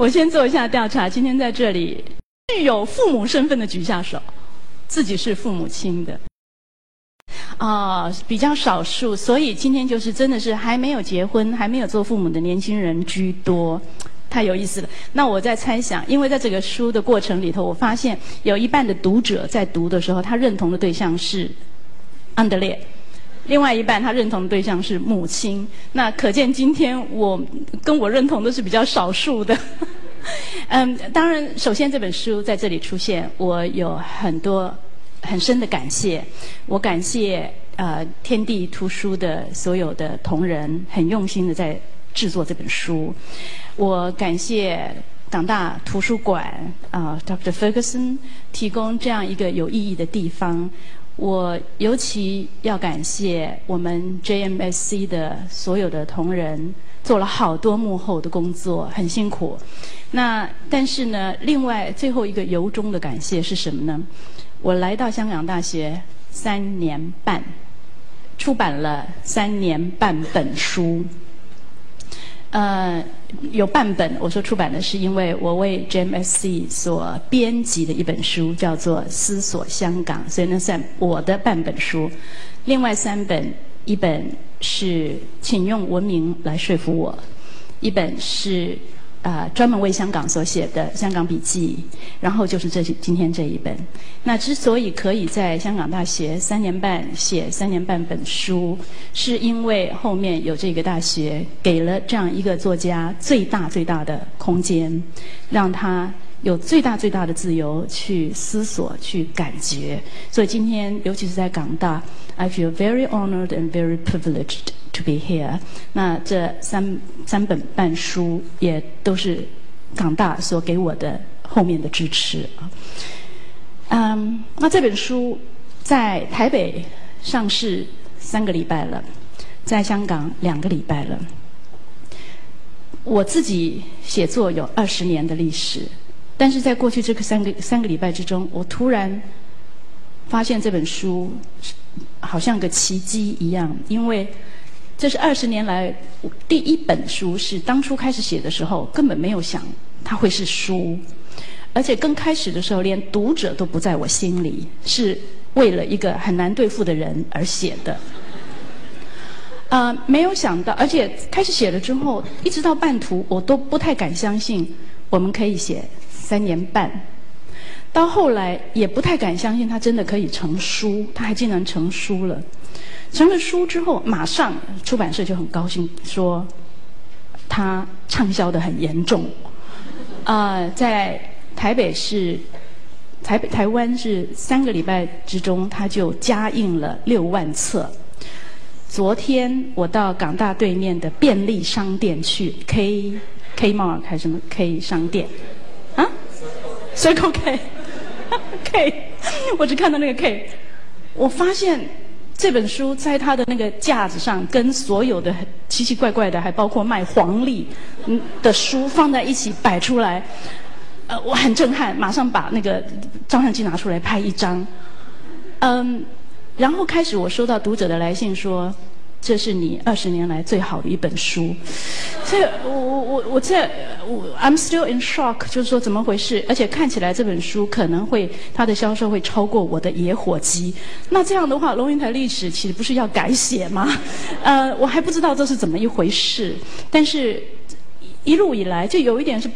我先做一下调查。今天在这里具有父母身份的举下手，自己是父母亲的。啊，比较少数，所以今天就是真的是还没有结婚、还没有做父母的年轻人居多，太有意思了。那我在猜想，因为在这个书的过程里头，我发现有一半的读者在读的时候，他认同的对象是安德烈，另外一半他认同的对象是母亲。那可见今天我跟我认同的是比较少数的。嗯，当然，首先这本书在这里出现，我有很多。很深的感谢，我感谢呃天地图书的所有的同仁，很用心的在制作这本书。我感谢港大图书馆啊，Dr. Ferguson 提供这样一个有意义的地方。我尤其要感谢我们 JMSC 的所有的同仁，做了好多幕后的工作，很辛苦。那但是呢，另外最后一个由衷的感谢是什么呢？我来到香港大学三年半，出版了三年半本书。呃，有半本我说出版的是因为我为 JMSC 所编辑的一本书，叫做《思索香港》，所以那算我的半本书。另外三本，一本是《请用文明来说服我》，一本是。啊，专门为香港所写的《香港笔记》，然后就是这今天这一本。那之所以可以在香港大学三年半写三年半本书，是因为后面有这个大学给了这样一个作家最大最大的空间，让他有最大最大的自由去思索、去感觉。所以今天，尤其是在港大，I feel very honored and very privileged。To be here，那这三三本半书也都是港大所给我的后面的支持啊。嗯，那这本书在台北上市三个礼拜了，在香港两个礼拜了。我自己写作有二十年的历史，但是在过去这个三个三个礼拜之中，我突然发现这本书好像个奇迹一样，因为。这是二十年来第一本书，是当初开始写的时候根本没有想它会是书，而且刚开始的时候连读者都不在我心里，是为了一个很难对付的人而写的。啊，没有想到，而且开始写了之后，一直到半途我都不太敢相信我们可以写三年半，到后来也不太敢相信他真的可以成书，他还竟然成书了。成了书之后，马上出版社就很高兴，说他畅销的很严重。啊，在台北是台北台湾是三个礼拜之中，他就加印了六万册。昨天我到港大对面的便利商店去，K K Mart 还是什么 K 商店？？Circle K K，我只看到那个 K，我发现。这本书在它的那个架子上，跟所有的奇奇怪怪的，还包括卖黄历的书放在一起摆出来，呃，我很震撼，马上把那个照相机拿出来拍一张，嗯，然后开始我收到读者的来信说。这是你二十年来最好的一本书，这我我我我这我 I'm still in shock，就是说怎么回事？而且看起来这本书可能会它的销售会超过我的野火鸡。那这样的话，龙云台历史其实不是要改写吗？呃，我还不知道这是怎么一回事。但是一路以来就有一点是，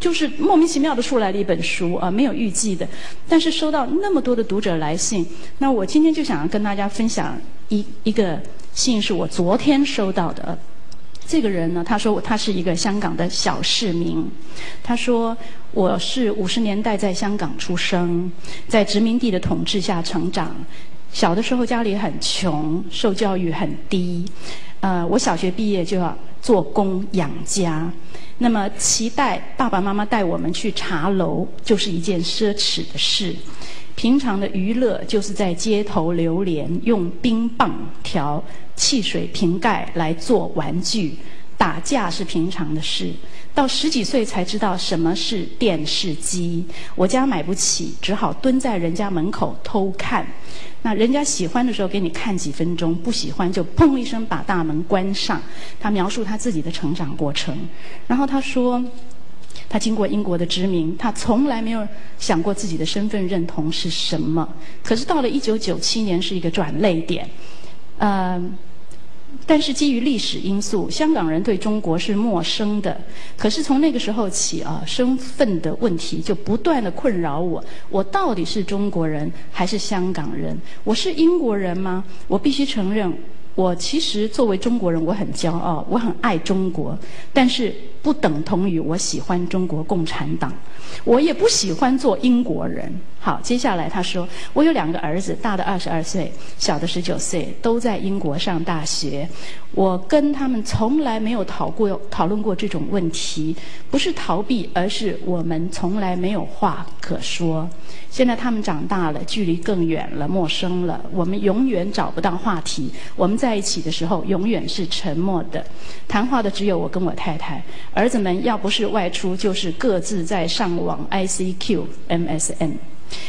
就是莫名其妙的出来了一本书啊，没有预计的。但是收到那么多的读者来信，那我今天就想要跟大家分享一一个。信是我昨天收到的。这个人呢，他说他是一个香港的小市民。他说我是五十年代在香港出生，在殖民地的统治下成长。小的时候家里很穷，受教育很低。呃，我小学毕业就要做工养家。那么期待爸爸妈妈带我们去茶楼，就是一件奢侈的事。平常的娱乐就是在街头流连，用冰棒条。汽水瓶盖来做玩具，打架是平常的事。到十几岁才知道什么是电视机。我家买不起，只好蹲在人家门口偷看。那人家喜欢的时候给你看几分钟，不喜欢就砰一声把大门关上。他描述他自己的成长过程，然后他说：“他经过英国的殖民，他从来没有想过自己的身份认同是什么。可是到了一九九七年，是一个转泪点。嗯，但是基于历史因素，香港人对中国是陌生的。可是从那个时候起啊，身份的问题就不断的困扰我。我到底是中国人还是香港人？我是英国人吗？我必须承认。我其实作为中国人，我很骄傲，我很爱中国，但是不等同于我喜欢中国共产党，我也不喜欢做英国人。好，接下来他说，我有两个儿子，大的二十二岁，小的十九岁，都在英国上大学。我跟他们从来没有讨过讨论过这种问题，不是逃避，而是我们从来没有话可说。现在他们长大了，距离更远了，陌生了，我们永远找不到话题。我们在一起的时候，永远是沉默的，谈话的只有我跟我太太。儿子们要不是外出，就是各自在上网 ICQ、MSN。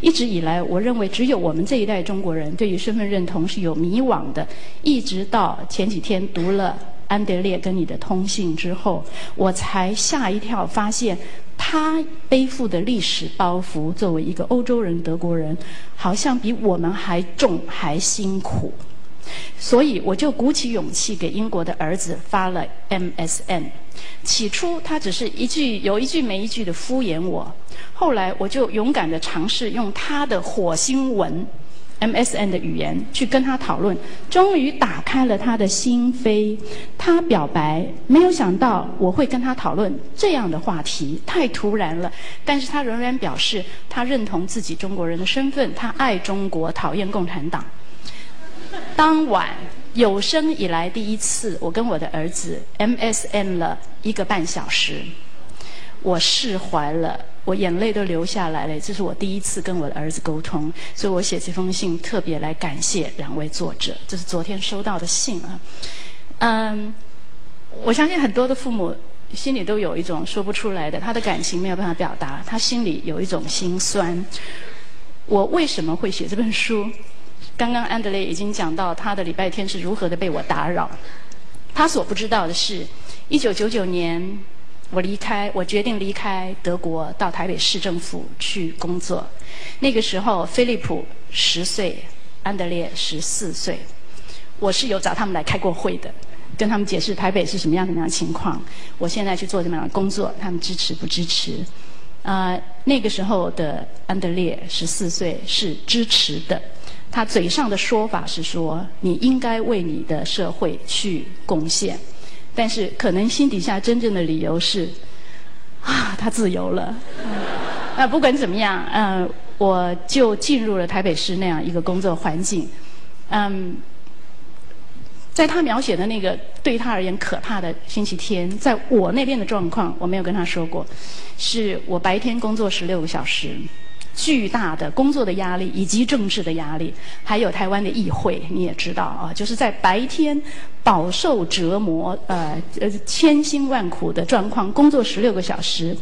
一直以来，我认为只有我们这一代中国人对于身份认同是有迷惘的。一直到前几天读了安德烈跟你的通信之后，我才吓一跳，发现他背负的历史包袱，作为一个欧洲人、德国人，好像比我们还重、还辛苦。所以我就鼓起勇气给英国的儿子发了 MSN。起初他只是一句有一句没一句的敷衍我，后来我就勇敢的尝试用他的火星文 MSN 的语言去跟他讨论，终于打开了他的心扉。他表白，没有想到我会跟他讨论这样的话题，太突然了。但是他仍然表示他认同自己中国人的身份，他爱中国，讨厌共产党。当晚有生以来第一次，我跟我的儿子 MSN 了一个半小时，我释怀了，我眼泪都流下来了。这是我第一次跟我的儿子沟通，所以我写这封信特别来感谢两位作者。这是昨天收到的信啊，嗯，我相信很多的父母心里都有一种说不出来的，他的感情没有办法表达，他心里有一种心酸。我为什么会写这本书？刚刚安德烈已经讲到他的礼拜天是如何的被我打扰。他所不知道的是，一九九九年我离开，我决定离开德国到台北市政府去工作。那个时候，菲利普十岁，安德烈十四岁。我是有找他们来开过会的，跟他们解释台北是什么样的样情况。我现在去做什么样的工作，他们支持不支持？啊，那个时候的安德烈十四岁是支持的。他嘴上的说法是说你应该为你的社会去贡献，但是可能心底下真正的理由是，啊，他自由了。那不管怎么样，嗯，我就进入了台北市那样一个工作环境。嗯，在他描写的那个对他而言可怕的星期天，在我那边的状况，我没有跟他说过，是我白天工作十六个小时。巨大的工作的压力，以及政治的压力，还有台湾的议会，你也知道啊，就是在白天饱受折磨，呃呃千辛万苦的状况，工作十六个小时，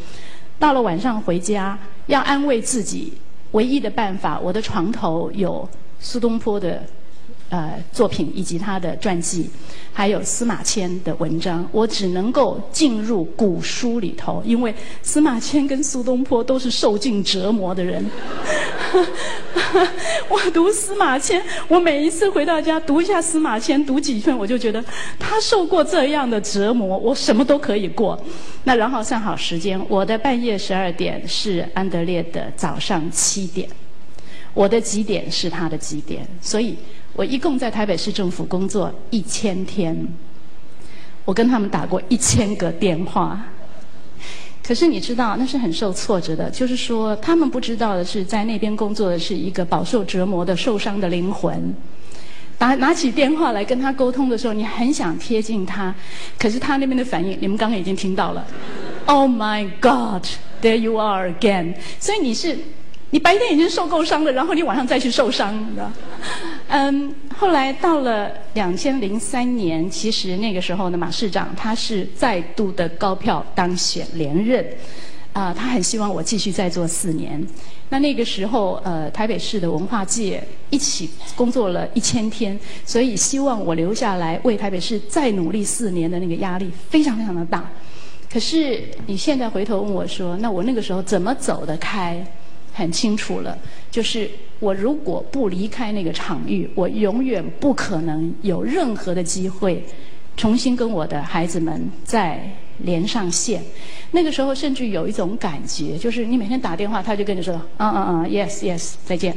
到了晚上回家要安慰自己，唯一的办法，我的床头有苏东坡的。呃，作品以及他的传记，还有司马迁的文章，我只能够进入古书里头，因为司马迁跟苏东坡都是受尽折磨的人。我读司马迁，我每一次回到家读一下司马迁，读几篇，我就觉得他受过这样的折磨，我什么都可以过。那然后算好时间，我的半夜十二点是安德烈的早上七点，我的几点是他的几点，所以。我一共在台北市政府工作一千天，我跟他们打过一千个电话。可是你知道，那是很受挫折的。就是说，他们不知道的是，在那边工作的是一个饱受折磨的、受伤的灵魂。打拿起电话来跟他沟通的时候，你很想贴近他，可是他那边的反应，你们刚刚已经听到了。Oh my God, there you are again！所以你是。你白天已经受够伤了，然后你晚上再去受伤，你知道？嗯，后来到了两千零三年，其实那个时候呢，马市长他是再度的高票当选连任，啊，他很希望我继续再做四年。那那个时候，呃，台北市的文化界一起工作了一千天，所以希望我留下来为台北市再努力四年的那个压力非常非常的大。可是你现在回头问我说，那我那个时候怎么走得开？很清楚了，就是我如果不离开那个场域，我永远不可能有任何的机会重新跟我的孩子们再连上线。那个时候甚至有一种感觉，就是你每天打电话，他就跟你说，嗯嗯嗯，yes yes，再见。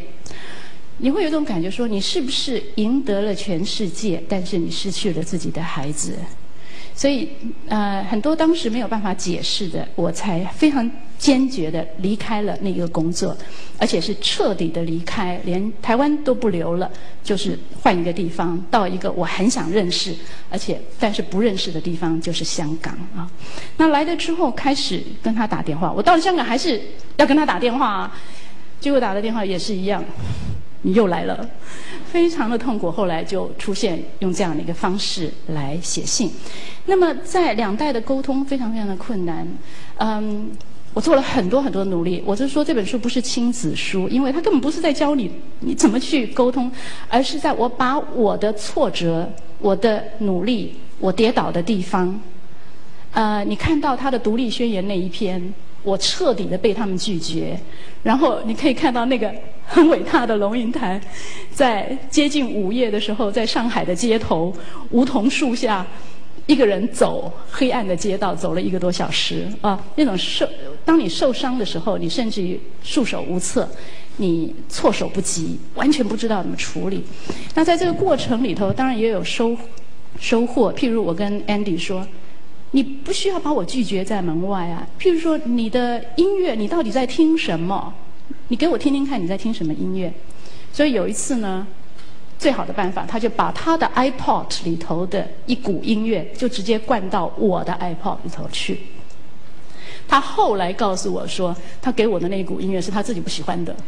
你会有一种感觉，说你是不是赢得了全世界，但是你失去了自己的孩子？所以，呃，很多当时没有办法解释的，我才非常坚决的离开了那个工作，而且是彻底的离开，连台湾都不留了，就是换一个地方，到一个我很想认识，而且但是不认识的地方，就是香港啊。那来了之后，开始跟他打电话，我到了香港还是要跟他打电话啊，结果打的电话也是一样。你又来了，非常的痛苦。后来就出现用这样的一个方式来写信。那么在两代的沟通非常非常的困难。嗯，我做了很多很多努力。我就说这本书不是亲子书，因为它根本不是在教你你怎么去沟通，而是在我把我的挫折、我的努力、我跌倒的地方，呃，你看到他的独立宣言那一篇。我彻底的被他们拒绝，然后你可以看到那个很伟大的龙应台，在接近午夜的时候，在上海的街头梧桐树下，一个人走黑暗的街道，走了一个多小时啊！那种受，当你受伤的时候，你甚至于束手无策，你措手不及，完全不知道怎么处理。那在这个过程里头，当然也有收收获。譬如我跟 Andy 说。你不需要把我拒绝在门外啊！譬如说，你的音乐，你到底在听什么？你给我听听看，你在听什么音乐？所以有一次呢，最好的办法，他就把他的 iPod 里头的一股音乐，就直接灌到我的 iPod 里头去。他后来告诉我说，他给我的那股音乐是他自己不喜欢的。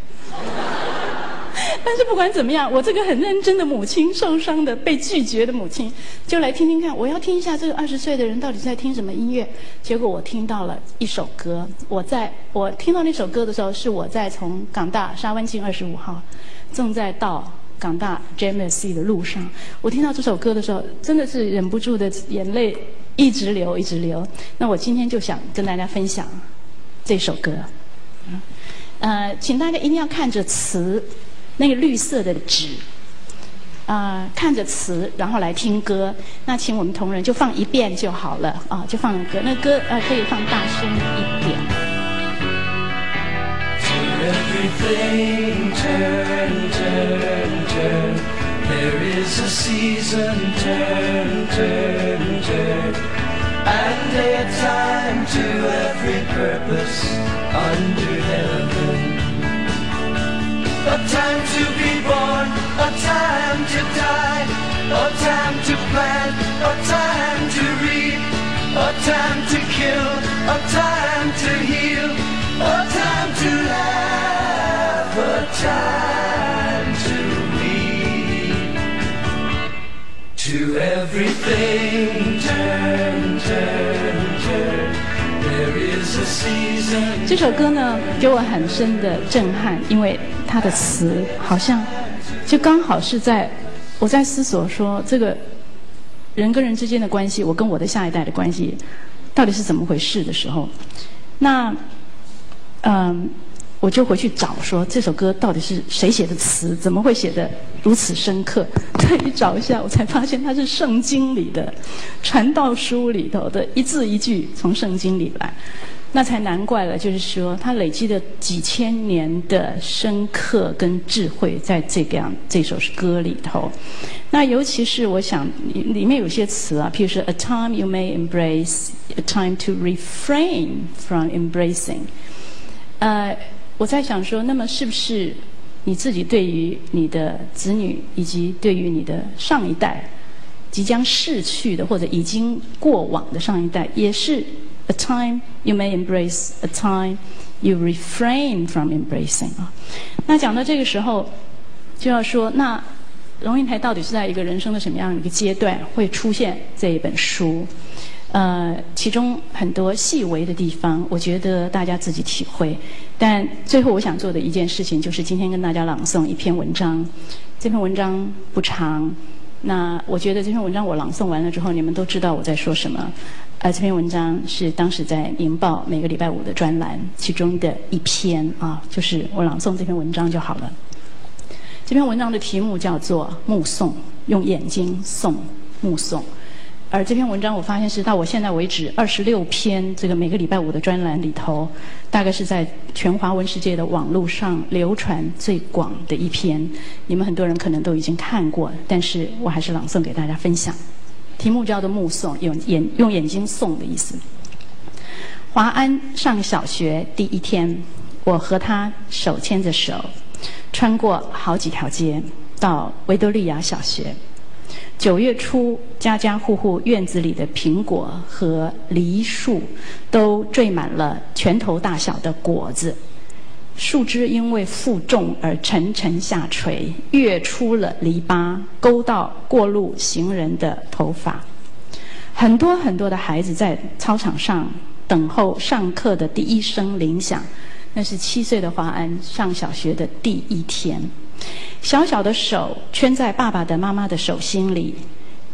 但是不管怎么样，我这个很认真的母亲，受伤的、被拒绝的母亲，就来听听看。我要听一下这个二十岁的人到底在听什么音乐。结果我听到了一首歌。我在我听到那首歌的时候，是我在从港大沙湾径二十五号，正在到港大 JMC 的路上。我听到这首歌的时候，真的是忍不住的眼泪一直流，一直流。那我今天就想跟大家分享这首歌。呃，请大家一定要看着词。那个绿色的纸，啊，看着词，然后来听歌。那请我们同仁就放一遍就好了啊，就放歌。那歌呃可以放大声一点。turn. There is a season, turn, turn, turn. And a time to every purpose under heaven. A time to be born, a time to die, a time to plant, a time to reap, a time to kill, a time 这首歌呢，给我很深的震撼，因为它的词好像就刚好是在我在思索说，这个人跟人之间的关系，我跟我的下一代的关系到底是怎么回事的时候，那嗯。我就回去找，说这首歌到底是谁写的词？怎么会写的如此深刻？再一找一下，我才发现它是圣经里的传道书里头的一字一句从圣经里来，那才难怪了。就是说，它累积的几千年的深刻跟智慧，在这个样这首歌里头。那尤其是我想里面有些词啊，譬如说，a time you may embrace，a time to refrain from embracing，呃。我在想说，那么是不是你自己对于你的子女，以及对于你的上一代即将逝去的或者已经过往的上一代，也是 a time you may embrace，a time you refrain from embracing 啊？那讲到这个时候，就要说，那龙应台到底是在一个人生的什么样一个阶段会出现这一本书？呃，其中很多细微的地方，我觉得大家自己体会。但最后我想做的一件事情，就是今天跟大家朗诵一篇文章。这篇文章不长，那我觉得这篇文章我朗诵完了之后，你们都知道我在说什么。呃，这篇文章是当时在《明报》每个礼拜五的专栏其中的一篇啊，就是我朗诵这篇文章就好了。这篇文章的题目叫做《目送》，用眼睛送目送。而这篇文章我发现是到我现在为止二十六篇这个每个礼拜五的专栏里头，大概是在全华文世界的网络上流传最广的一篇。你们很多人可能都已经看过，但是我还是朗诵给大家分享。题目叫做“目送”，用眼用眼睛送的意思。华安上小学第一天，我和他手牵着手，穿过好几条街，到维多利亚小学。九月初，家家户户院子里的苹果和梨树都缀满了拳头大小的果子。树枝因为负重而沉沉下垂，跃出了篱笆，勾到过路行人的头发。很多很多的孩子在操场上等候上课的第一声铃响，那是七岁的华安上小学的第一天。小小的手圈在爸爸的、妈妈的手心里，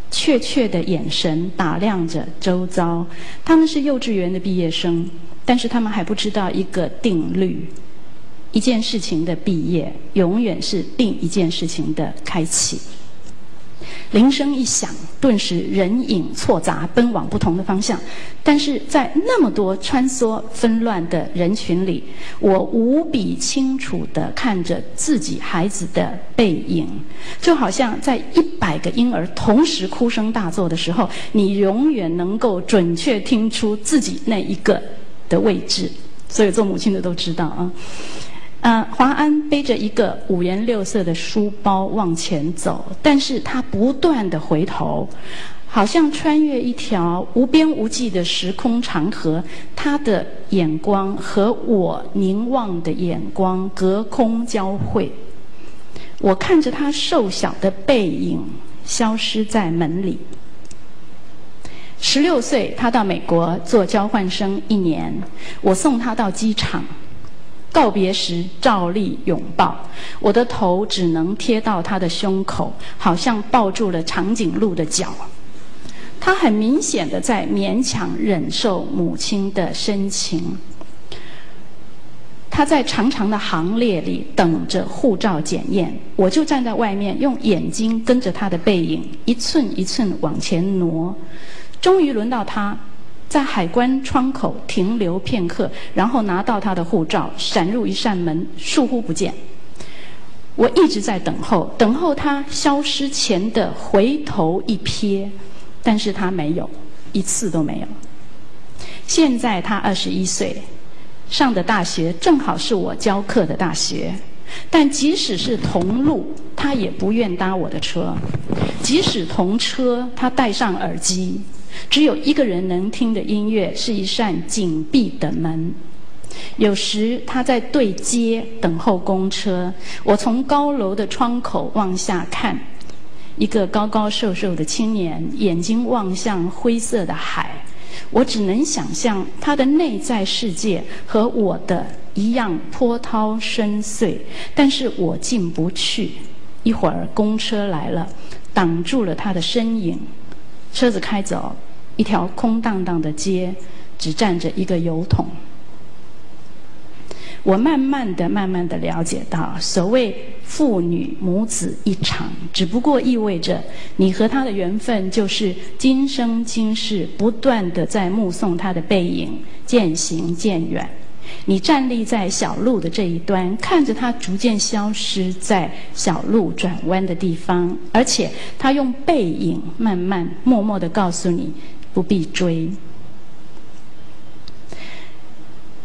怯怯的眼神打量着周遭。他们是幼稚园的毕业生，但是他们还不知道一个定律。一件事情的毕业，永远是另一件事情的开启。铃声一响，顿时人影错杂，奔往不同的方向。但是在那么多穿梭纷乱的人群里，我无比清楚地看着自己孩子的背影，就好像在一百个婴儿同时哭声大作的时候，你永远能够准确听出自己那一个的位置。所以做母亲的都知道啊。嗯，华安背着一个五颜六色的书包往前走，但是他不断的回头，好像穿越一条无边无际的时空长河。他的眼光和我凝望的眼光隔空交汇，我看着他瘦小的背影消失在门里。十六岁，他到美国做交换生一年，我送他到机场。告别时，照例拥抱，我的头只能贴到他的胸口，好像抱住了长颈鹿的脚。他很明显的在勉强忍受母亲的深情。他在长长的行列里等着护照检验，我就站在外面，用眼睛跟着他的背影一寸一寸往前挪。终于轮到他。在海关窗口停留片刻，然后拿到他的护照，闪入一扇门，疏忽不见。我一直在等候，等候他消失前的回头一瞥，但是他没有，一次都没有。现在他二十一岁，上的大学正好是我教课的大学，但即使是同路，他也不愿搭我的车；即使同车，他戴上耳机。只有一个人能听的音乐是一扇紧闭的门。有时他在对街等候公车，我从高楼的窗口往下看，一个高高瘦瘦的青年，眼睛望向灰色的海。我只能想象他的内在世界和我的一样波涛深邃，但是我进不去。一会儿公车来了，挡住了他的身影。车子开走，一条空荡荡的街，只站着一个油桶。我慢慢的、慢慢的了解到，所谓父女母子一场，只不过意味着你和他的缘分，就是今生今世不断的在目送他的背影渐行渐远。你站立在小路的这一端，看着它逐渐消失在小路转弯的地方，而且他用背影慢慢、默默地告诉你不必追。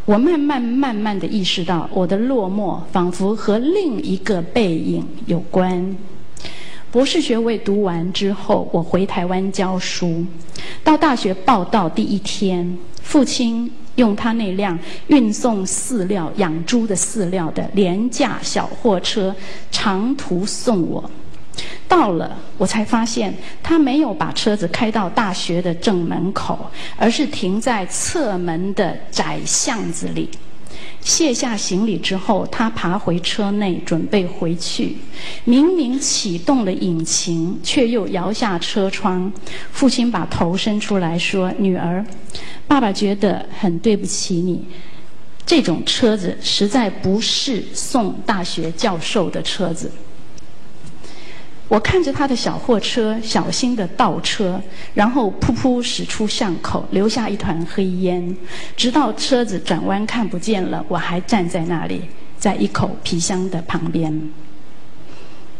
我慢慢、慢慢地意识到，我的落寞仿佛和另一个背影有关。博士学位读完之后，我回台湾教书。到大学报到第一天，父亲。用他那辆运送饲料、养猪的饲料的廉价小货车长途送我，到了我才发现他没有把车子开到大学的正门口，而是停在侧门的窄巷子里。卸下行李之后，他爬回车内准备回去。明明启动了引擎，却又摇下车窗。父亲把头伸出来说：“女儿，爸爸觉得很对不起你。这种车子实在不是送大学教授的车子。”我看着他的小货车小心的倒车，然后噗噗驶出巷口，留下一团黑烟。直到车子转弯看不见了，我还站在那里，在一口皮箱的旁边。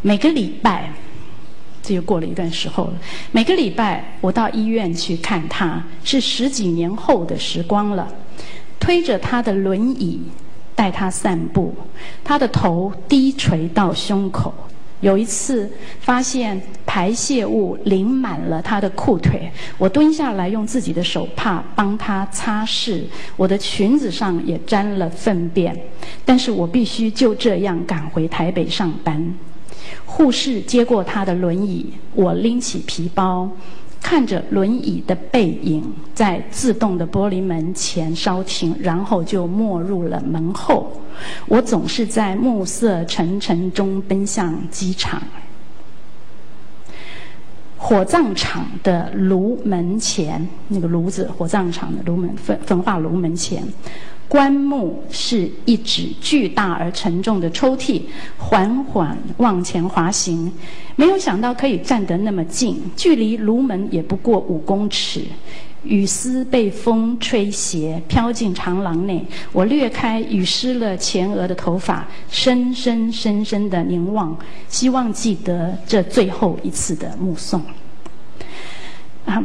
每个礼拜，这又过了一段时候了。每个礼拜我到医院去看他，是十几年后的时光了。推着他的轮椅，带他散步，他的头低垂到胸口。有一次，发现排泄物淋满了他的裤腿，我蹲下来用自己的手帕帮他擦拭，我的裙子上也沾了粪便，但是我必须就这样赶回台北上班。护士接过他的轮椅，我拎起皮包。看着轮椅的背影在自动的玻璃门前稍停，然后就没入了门后。我总是在暮色沉沉中奔向机场。火葬场的炉门前，那个炉子，火葬场的炉门焚焚化炉门前。棺木是一指巨大而沉重的抽屉，缓缓往前滑行。没有想到可以站得那么近，距离炉门也不过五公尺。雨丝被风吹斜，飘进长廊内。我掠开雨湿了前额的头发，深深深深的凝望，希望记得这最后一次的目送。啊。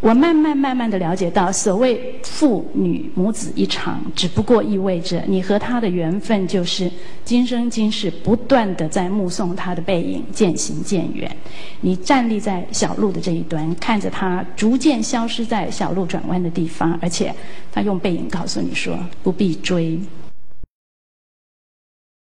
我慢慢慢慢的了解到，所谓父女母子一场，只不过意味着你和他的缘分就是今生今世不断的在目送他的背影渐行渐远。你站立在小路的这一端，看着他逐渐消失在小路转弯的地方，而且他用背影告诉你说不必追。